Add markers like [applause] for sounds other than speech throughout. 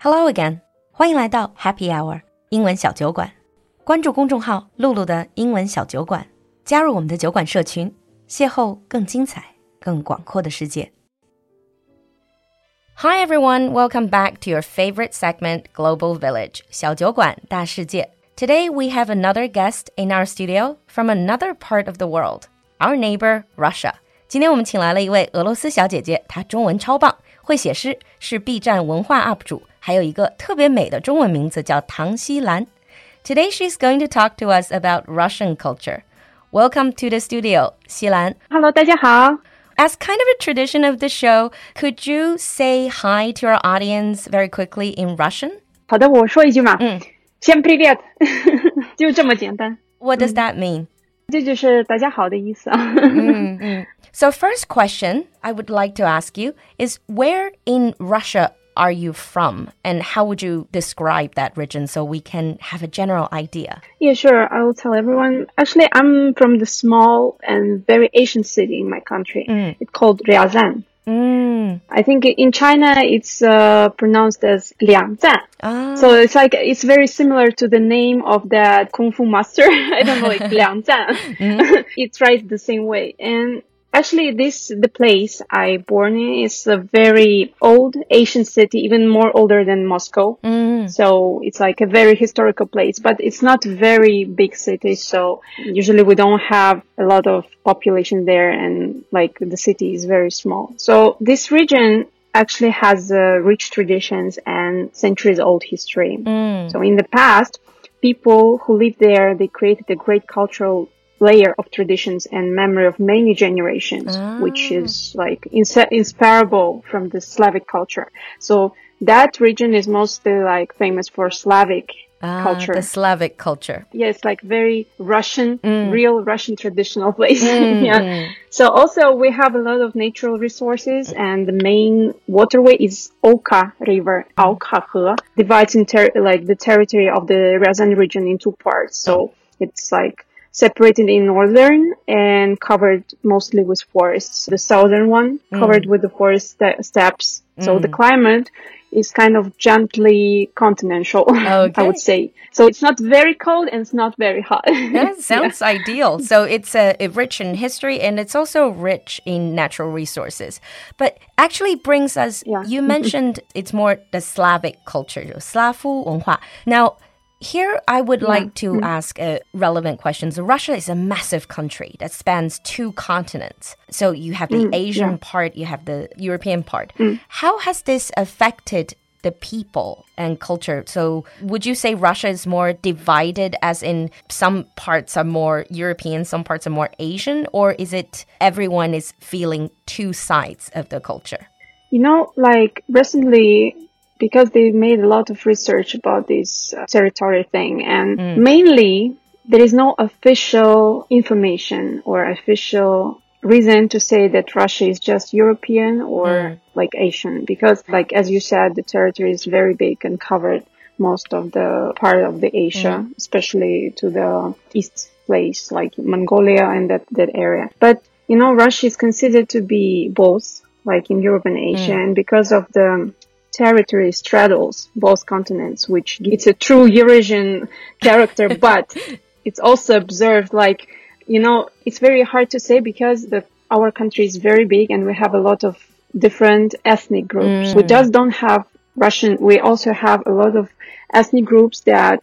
Hello again，欢迎来到 Happy Hour 英文小酒馆。关注公众号“露露的英文小酒馆”，加入我们的酒馆社群，邂逅更精彩、更广阔的世界。Hi everyone, welcome back to your favorite segment, Global Village 小酒馆大世界。Today we have another guest in our studio from another part of the world, our neighbor Russia. 今天我们请来了一位俄罗斯小姐姐，她中文超棒，会写诗，是 B 站文化 UP 主。 还有一个特别美的中文名字叫唐西兰。Today she's going to talk to us about Russian culture. Welcome to the studio, 西兰。Hello，大家好。As kind of a tradition of the show, could you say hi to our audience very quickly in Russian? 好的，我说一句嘛。嗯。Всем привет，就这么简单。What [laughs] does that mean? 这就是大家好的意思啊。嗯嗯。So [laughs] first question I would like to ask you is where in Russia are you from and how would you describe that region so we can have a general idea? Yeah, sure. I will tell everyone. Actually, I'm from the small and very Asian city in my country. Mm. It's called Ryazan. Mm. I think in China it's uh, pronounced as Liangzan. Ah. So it's like it's very similar to the name of that kung fu master. [laughs] I don't know, like [laughs] Liangzan. mm. [laughs] it's right the same way. And Actually, this the place I born in is a very old Asian city, even more older than Moscow. Mm. So it's like a very historical place, but it's not very big city. So usually we don't have a lot of population there, and like the city is very small. So this region actually has uh, rich traditions and centuries old history. Mm. So in the past, people who lived there, they created a great cultural layer of traditions and memory of many generations, ah. which is like ins- inseparable from the Slavic culture. So that region is mostly like famous for Slavic ah, culture. The Slavic culture. Yeah, it's like very Russian, mm. real Russian traditional [laughs] place. Mm, yeah. Mm. So also we have a lot of natural resources and the main waterway is Oka River, Oka divides in ter- like the territory of the Ryazan region in two parts. So it's like separated in northern and covered mostly with forests. The southern one mm. covered with the forest st- steppes. Mm. So the mm. climate is kind of gently continental, okay. [laughs] I would say. So it's not very cold and it's not very hot. [laughs] that sounds yeah. ideal. So it's uh, a rich in history and it's also rich in natural resources. But actually brings us, yeah. you [laughs] mentioned it's more the Slavic culture, Slavu 文化. Now, here, I would yeah. like to mm. ask uh, relevant questions. Russia is a massive country that spans two continents. So you have the mm, Asian yeah. part, you have the European part. Mm. How has this affected the people and culture. So, would you say Russia is more divided, as in some parts are more European, some parts are more Asian, or is it everyone is feeling two sides of the culture? You know, like recently, because they made a lot of research about this uh, territory thing and mm. mainly there is no official information or official reason to say that Russia is just European or mm. like Asian because like as you said the territory is very big and covered most of the part of the Asia mm. especially to the east place like Mongolia and that that area but you know Russia is considered to be both like in Europe and Asia mm. and because of the territory straddles both continents, which it's a true Eurasian character, [laughs] but it's also observed like, you know, it's very hard to say because the, our country is very big and we have a lot of different ethnic groups. Mm. We just don't have Russian. We also have a lot of ethnic groups that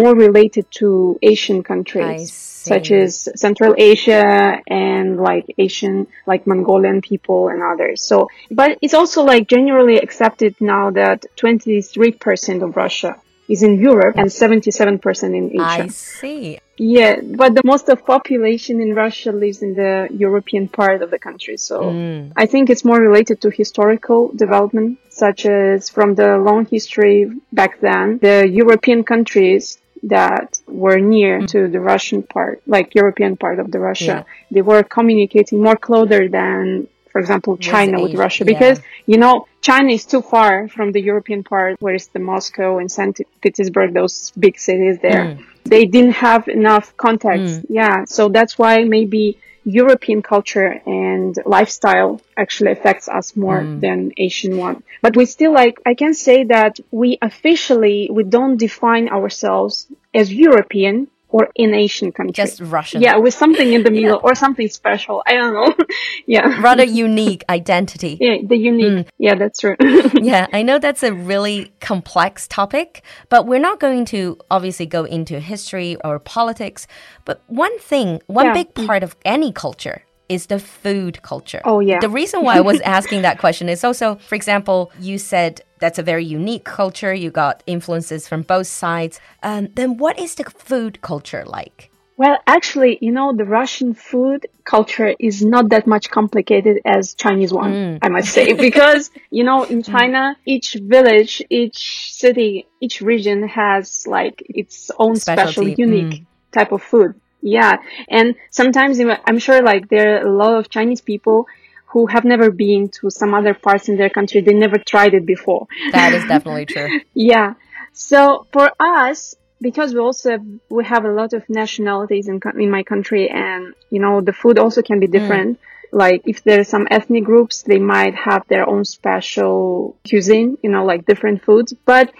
more related to Asian countries, such as Central Asia and like Asian, like Mongolian people and others. So, but it's also like generally accepted now that 23% of Russia is in Europe and 77% in Asia. I see. Yeah, but the most of population in Russia lives in the European part of the country. So mm. I think it's more related to historical development, such as from the long history back then, the European countries that were near mm. to the Russian part, like European part of the Russia, yeah. they were communicating more closer than for example, China with, Russia, because, yeah. you know, China is too far from the European part, where it's the Moscow and St. Petersburg, those big cities there. Mm. They didn't have enough contacts. Mm. Yeah. So that's why maybe European culture and lifestyle actually affects us more mm. than Asian one. But we still like, I can say that we officially, we don't define ourselves as European or in Asian country. Just Russian. Yeah, with something in the middle yeah. or something special. I don't know. [laughs] yeah. Rather unique identity. Yeah, the unique. Mm. Yeah, that's true. [laughs] yeah, I know that's a really complex topic, but we're not going to obviously go into history or politics. But one thing, one yeah. big part of any culture is the food culture. Oh, yeah. The reason why I was [laughs] asking that question is also, for example, you said that's a very unique culture. You got influences from both sides. Um, then what is the food culture like? Well, actually, you know, the Russian food culture is not that much complicated as Chinese one, mm. I must say, [laughs] because, you know, in mm. China, each village, each city, each region has like its own Specialty. special, unique mm. type of food. Yeah. And sometimes I'm sure like there are a lot of Chinese people who have never been to some other parts in their country. They never tried it before. That is [laughs] definitely true. yeah. So for us, because we also have, we have a lot of nationalities in in my country, and you know the food also can be mm. different. Mm. Like if there are some ethnic groups, they might have their own special cuisine, you know, like different foods. But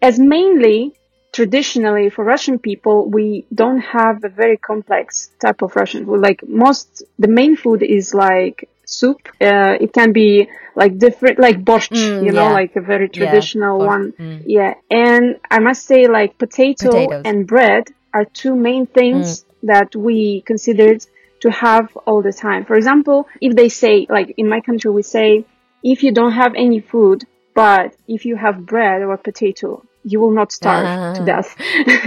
as mainly traditionally for Russian people, we don't have a very complex type of Russian food. Like most, the main food is like soup. Uh, it can be like different, like borscht, mm, you know, yeah. like a very traditional yeah, one. Mm. Yeah. And I must say like potato Potatoes. and bread are two main things mm. that we considered to have all the time. For example, if they say, like in my country, we say, if you don't have any food, but if you have bread or potato, you will not starve uh. to ah. death.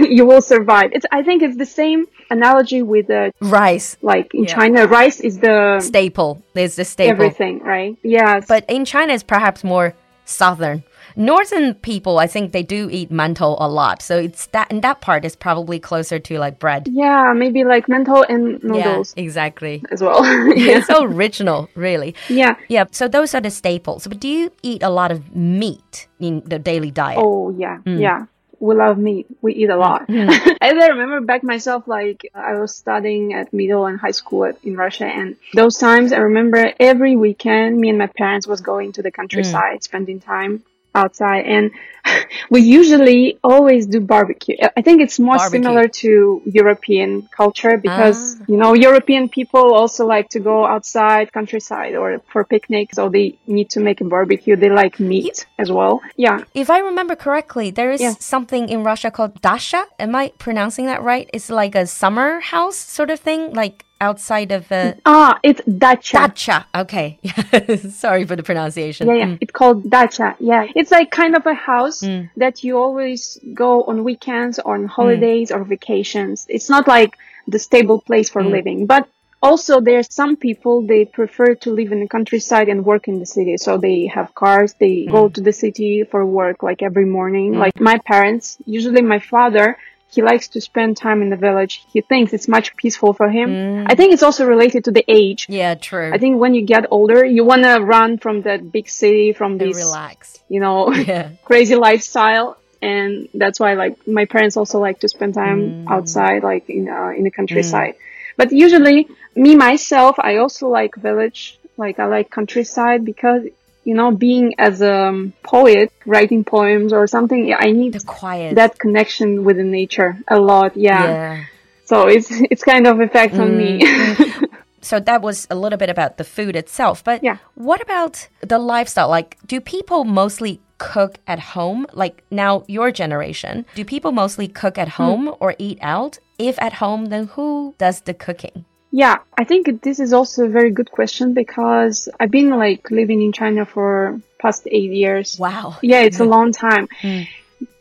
[laughs] you will survive. It's, I think it's the same analogy with the rice. Like in yeah. China, rice is the staple. There's the staple. Everything, right? Yeah. But in China, it's perhaps more southern northern people, I think they do eat mantou a lot. So it's that, and that part is probably closer to like bread. Yeah, maybe like mantou and noodles. Yeah, exactly. As well. [laughs] [laughs] yeah. It's so original, really. Yeah. Yeah. So those are the staples. But do you eat a lot of meat in the daily diet? Oh, yeah. Mm. Yeah we love meat. We eat a lot. Mm. [laughs] As I remember back myself, like I was studying at middle and high school at, in Russia, and those times I remember every weekend, me and my parents was going to the countryside, mm. spending time outside and [laughs] we usually always do barbecue. I think it's more barbecue. similar to European culture because, ah. you know, European people also like to go outside countryside or for picnics. So they need to make a barbecue. They like meat as well. Yeah. If I remember correctly, there is yeah. something in Russia called dasha. Am I pronouncing that right? It's like a summer house sort of thing, like outside of a ah it's dacha dacha okay [laughs] sorry for the pronunciation yeah yeah mm. it's called dacha yeah it's like kind of a house mm. that you always go on weekends or on holidays mm. or vacations it's not like the stable place for mm. living but also there's some people they prefer to live in the countryside and work in the city so they have cars they go mm. to the city for work like every morning mm. like my parents usually my father he likes to spend time in the village. He thinks it's much peaceful for him. Mm. I think it's also related to the age. Yeah, true. I think when you get older, you want to run from that big city, from this, relax. you know, [laughs] yeah. [laughs] crazy lifestyle. And that's why, like, my parents also like to spend time mm. outside, like in uh, in the countryside. Mm. But usually, me myself, I also like village. Like, I like countryside because you know, being as a poet, writing poems or something, I need the quiet. that connection with the nature a lot. Yeah. yeah. So it's [laughs] it's kind of effect mm. on me. Mm. [laughs] so that was a little bit about the food itself, but yeah. what about the lifestyle? Like, do people mostly cook at home? Like now, your generation, do people mostly cook at hmm. home mm. or eat out? If at home, then who does the cooking? Yeah, I think this is also a very good question because I've been like living in China for past eight years. Wow. Yeah, it's a long time. Mm.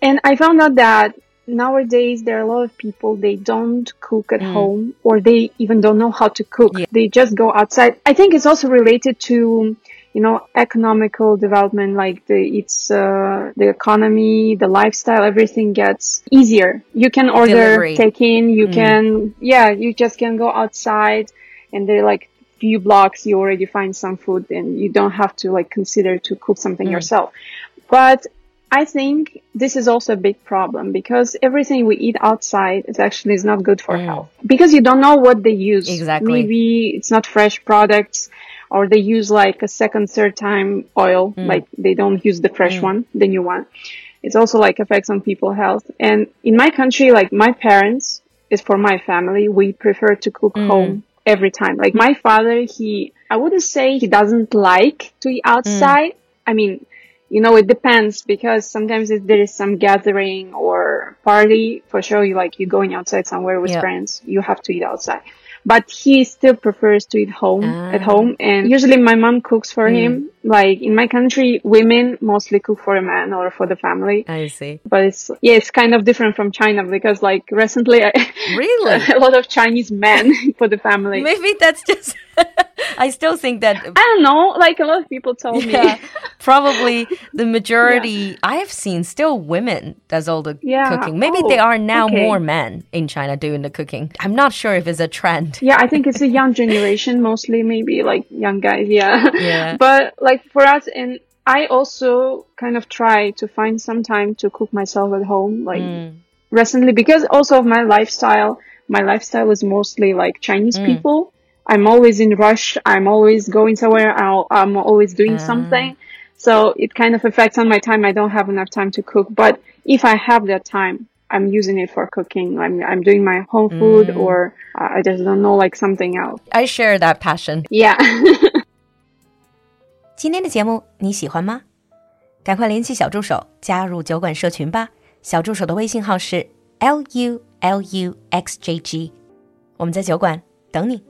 And I found out that nowadays there are a lot of people they don't cook at mm. home or they even don't know how to cook. Yeah. They just go outside. I think it's also related to you know, economical development, like the, it's, uh, the economy, the lifestyle, everything gets easier. You can order, Delivery. take in, you mm. can, yeah, you just can go outside and they're like few blocks, you already find some food and you don't have to like consider to cook something mm. yourself. But I think this is also a big problem because everything we eat outside is actually is not good for mm. health because you don't know what they use. Exactly. Maybe it's not fresh products or they use like a second, third time oil. Mm. Like they don't use the fresh mm. one, the new one. It's also like affects on people's health. And in my country, like my parents is for my family. We prefer to cook mm. home every time. Like my father, he, I wouldn't say he doesn't like to eat outside. Mm. I mean, you know, it depends because sometimes if there is some gathering or party, for sure, you like you're going outside somewhere with yeah. friends, you have to eat outside. But he still prefers to eat home ah. at home, and usually my mom cooks for mm. him. Like in my country, women mostly cook for a man or for the family. I see. But it's yeah, it's kind of different from China because like recently, I, [laughs] really a lot of Chinese men [laughs] for the family. Maybe that's just. [laughs] I still think that I don't know. Like a lot of people told yeah, me, [laughs] probably the majority yeah. I have seen still women does all the yeah. cooking. Maybe oh, there are now okay. more men in China doing the cooking. I'm not sure if it's a trend. Yeah, I think it's a young generation [laughs] mostly. Maybe like young guys. Yeah. Yeah. but like for us, and I also kind of try to find some time to cook myself at home. Like mm. recently, because also of my lifestyle. My lifestyle is mostly like Chinese mm. people. I'm always in rush. I'm always going somewhere. i am always doing uh. something. So it kind of affects on my time. I don't have enough time to cook. But if I have that time, I'm using it for cooking. I'm, I'm doing my home food mm. or uh, I just don't know, like something else. I share that passion. Yeah. [laughs] 今天的节目你喜欢吗？赶快联系小助手加入酒馆社群吧。小助手的微信号是 l u l u x j g，我们在酒馆等你。